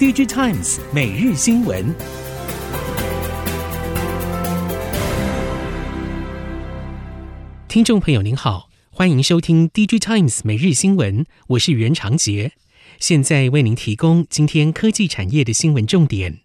DJ Times 每日新闻，听众朋友您好，欢迎收听 DJ Times 每日新闻，我是袁长杰，现在为您提供今天科技产业的新闻重点。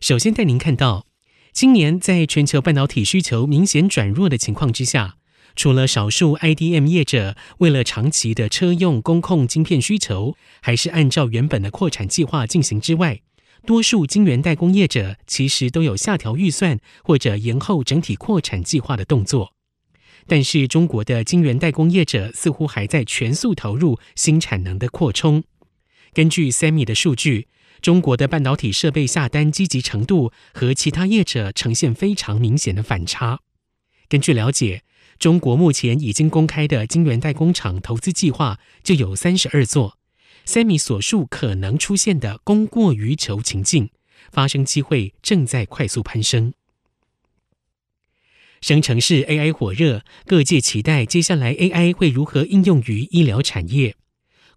首先带您看到，今年在全球半导体需求明显转弱的情况之下。除了少数 IDM 业者为了长期的车用工控晶片需求，还是按照原本的扩产计划进行之外，多数晶圆代工业者其实都有下调预算或者延后整体扩产计划的动作。但是中国的晶圆代工业者似乎还在全速投入新产能的扩充。根据 SEMI 的数据，中国的半导体设备下单积极程度和其他业者呈现非常明显的反差。根据了解，中国目前已经公开的晶圆代工厂投资计划就有三十二座，SEMI 所述可能出现的供过于求情境发生机会正在快速攀升。生成式 AI 火热，各界期待接下来 AI 会如何应用于医疗产业。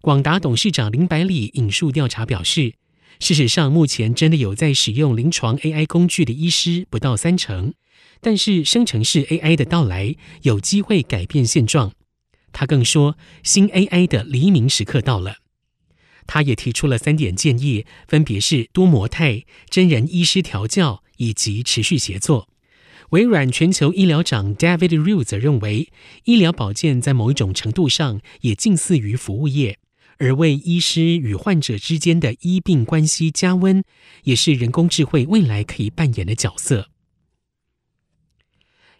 广达董事长林百里引述调查表示，事实上目前真的有在使用临床 AI 工具的医师不到三成。但是，生成式 AI 的到来有机会改变现状。他更说，新 AI 的黎明时刻到了。他也提出了三点建议，分别是多模态、真人医师调教以及持续协作。微软全球医疗长 David Ryu 则认为，医疗保健在某一种程度上也近似于服务业，而为医师与患者之间的医病关系加温，也是人工智慧未来可以扮演的角色。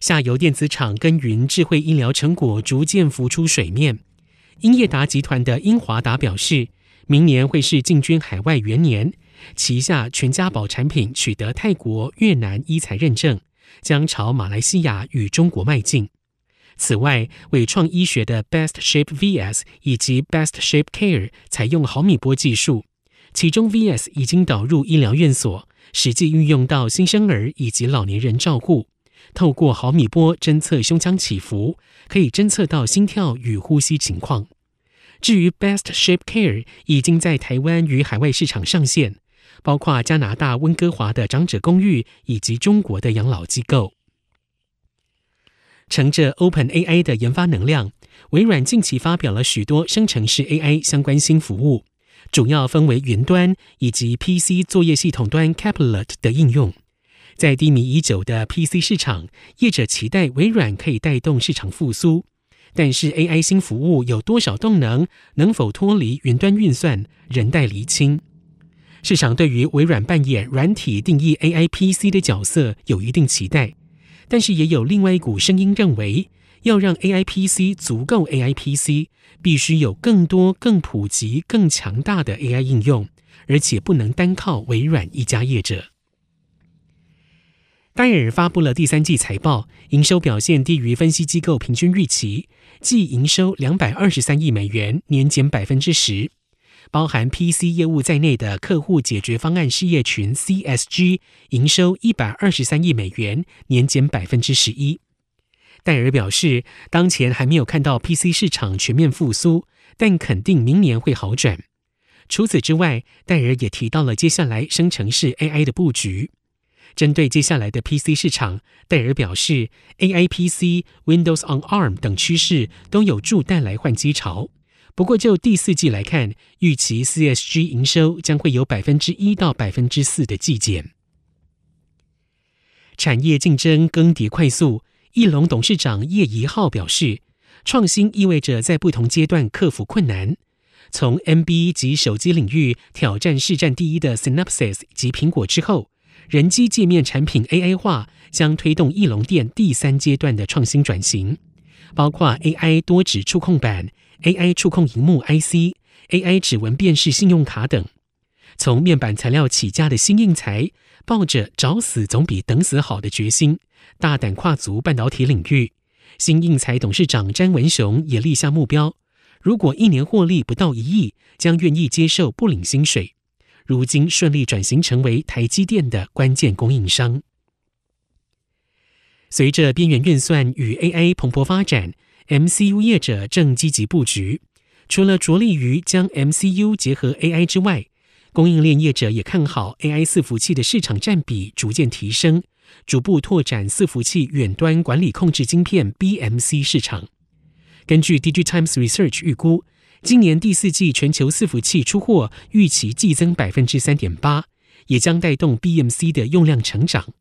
下游电子厂耕耘智慧医疗成果逐渐浮出水面。英业达集团的英华达表示，明年会是进军海外元年，旗下全家宝产品取得泰国、越南医材认证，将朝马来西亚与中国迈进。此外，伟创医学的 Best Shape VS 以及 Best Shape Care 采用毫米波技术，其中 VS 已经导入医疗院所，实际运用到新生儿以及老年人照护。透过毫米波侦测胸腔起伏，可以侦测到心跳与呼吸情况。至于 Best Shape Care 已经在台湾与海外市场上线，包括加拿大温哥华的长者公寓以及中国的养老机构。乘着 OpenAI 的研发能量，微软近期发表了许多生成式 AI 相关新服务，主要分为云端以及 PC 作业系统端 Capillate 的应用。在低迷已久的 PC 市场，业者期待微软可以带动市场复苏。但是 AI 新服务有多少动能，能否脱离云端运算，仍待厘清。市场对于微软扮演软体定义 AI PC 的角色有一定期待，但是也有另外一股声音认为，要让 AI PC 足够 AI PC，必须有更多、更普及、更强大的 AI 应用，而且不能单靠微软一家业者。戴尔发布了第三季财报，营收表现低于分析机构平均预期，季营收两百二十三亿美元，年减百分之十。包含 PC 业务在内的客户解决方案事业群 CSG 营收一百二十三亿美元，年减百分之十一。戴尔表示，当前还没有看到 PC 市场全面复苏，但肯定明年会好转。除此之外，戴尔也提到了接下来生成式 AI 的布局。针对接下来的 PC 市场，戴尔表示，AI PC、Windows on ARM 等趋势都有助带来换机潮。不过，就第四季来看，预期 CSG 营收将会有百分之一到百分之四的季减。产业竞争更迭快速，义隆董事长叶怡浩表示，创新意味着在不同阶段克服困难。从 NB 及手机领域挑战市占第一的 Synopsys 及苹果之后。人机界面产品 AI 化将推动翼龙电第三阶段的创新转型，包括 AI 多指触控板、AI 触控荧幕 IC、AI 指纹辨识信用卡等。从面板材料起家的新应材，抱着找死总比等死好的决心，大胆跨足半导体领域。新应材董事长詹文雄也立下目标，如果一年获利不到一亿，将愿意接受不领薪水。如今顺利转型成为台积电的关键供应商。随着边缘运算与 AI 蓬勃发展，MCU 业者正积极布局。除了着力于将 MCU 结合 AI 之外，供应链业者也看好 AI 伺服器的市场占比逐渐提升，逐步拓展伺服器远端管理控制晶片 BMC 市场。根据 DigiTimes Research 预估，今年第四季全球伺服器出货预期季增百分之三点八，也将带动 BMC 的用量成长。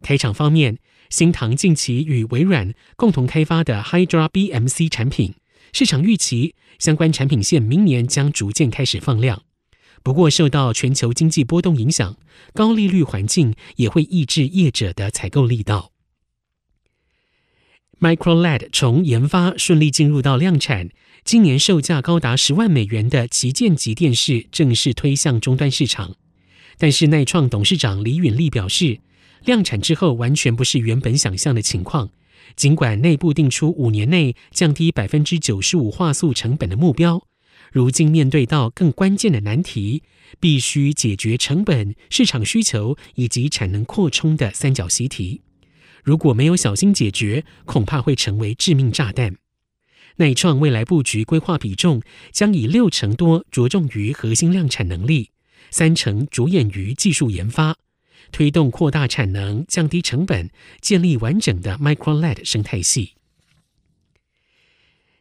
台厂方面，新唐近期与微软共同开发的 Hydra BMC 产品，市场预期相关产品线明年将逐渐开始放量。不过，受到全球经济波动影响，高利率环境也会抑制业者的采购力道。MicroLED 从研发顺利进入到量产，今年售价高达十万美元的旗舰级电视正式推向终端市场。但是耐创董事长李允利表示，量产之后完全不是原本想象的情况。尽管内部定出五年内降低百分之九十五画素成本的目标，如今面对到更关键的难题，必须解决成本、市场需求以及产能扩充的三角习题。如果没有小心解决，恐怕会成为致命炸弹。耐创未来布局规划比重将以六成多着重于核心量产能力，三成着眼于技术研发，推动扩大产能、降低成本，建立完整的 MicroLED 生态系。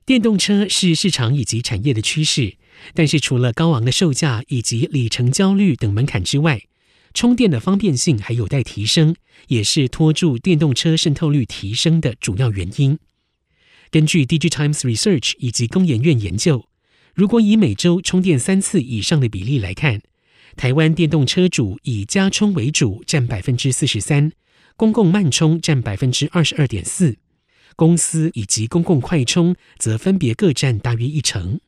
电动车是市场以及产业的趋势，但是除了高昂的售价以及里程焦虑等门槛之外，充电的方便性还有待提升，也是拖住电动车渗透率提升的主要原因。根据 DigiTimes Research 以及工研院研究，如果以每周充电三次以上的比例来看，台湾电动车主以家充为主，占百分之四十三，公共慢充占百分之二十二点四，公司以及公共快充则分别各占大约一成。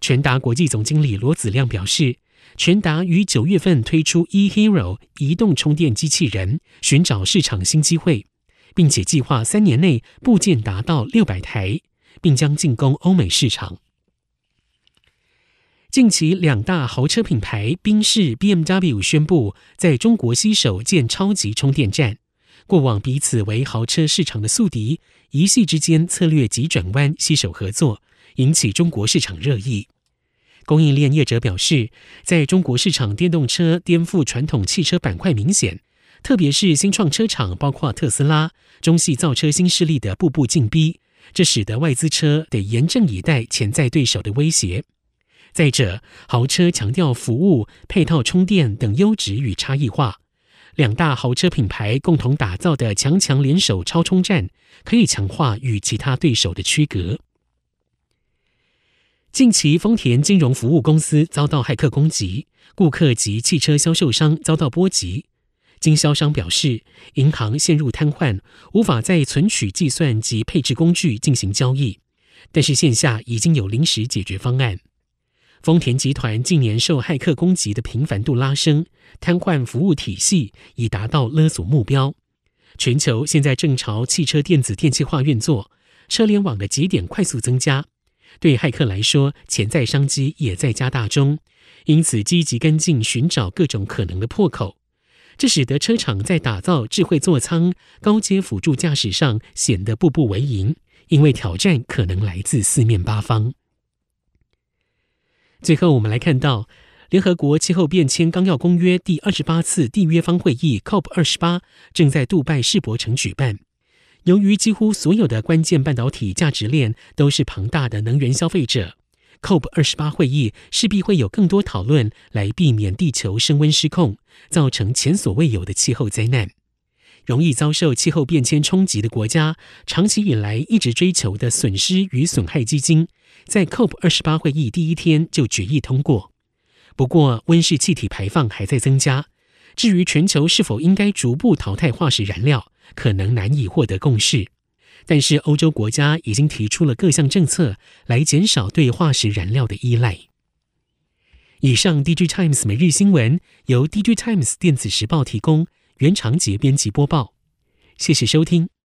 全达国际总经理罗子亮表示。全达于九月份推出 eHero 移动充电机器人，寻找市场新机会，并且计划三年内部件达到六百台，并将进攻欧美市场。近期两大豪车品牌宾士、BMW 宣布在中国携手建超级充电站，过往彼此为豪车市场的宿敌，一夕之间策略急转弯，携手合作，引起中国市场热议。供应链业者表示，在中国市场，电动车颠覆传统汽车板块明显，特别是新创车厂，包括特斯拉、中系造车新势力的步步进逼，这使得外资车得严阵以待潜在对手的威胁。再者，豪车强调服务、配套充电等优质与差异化，两大豪车品牌共同打造的强强联手超充站，可以强化与其他对手的区隔。近期，丰田金融服务公司遭到骇客攻击，顾客及汽车销售商遭到波及。经销商表示，银行陷入瘫痪，无法再存取计算及配置工具进行交易。但是线下已经有临时解决方案。丰田集团近年受骇客攻击的频繁度拉升，瘫痪服务体系已达到勒索目标。全球现在正朝汽车电子电气化运作，车联网的节点快速增加。对骇客来说，潜在商机也在加大中，因此积极跟进，寻找各种可能的破口。这使得车厂在打造智慧座舱、高阶辅助驾驶上显得步步为营，因为挑战可能来自四面八方。最后，我们来看到联合国气候变迁纲要公约第二十八次缔约方会议 （COP 二十八）正在杜拜世博城举办。由于几乎所有的关键半导体价值链都是庞大的能源消费者，COP 二十八会议势必会有更多讨论来避免地球升温失控，造成前所未有的气候灾难。容易遭受气候变迁冲击的国家，长期以来一直追求的损失与损害基金，在 COP 二十八会议第一天就决议通过。不过，温室气体排放还在增加。至于全球是否应该逐步淘汰化石燃料，可能难以获得共识。但是欧洲国家已经提出了各项政策来减少对化石燃料的依赖。以上，DG Times 每日新闻由 DG Times 电子时报提供，原长节编辑播报。谢谢收听。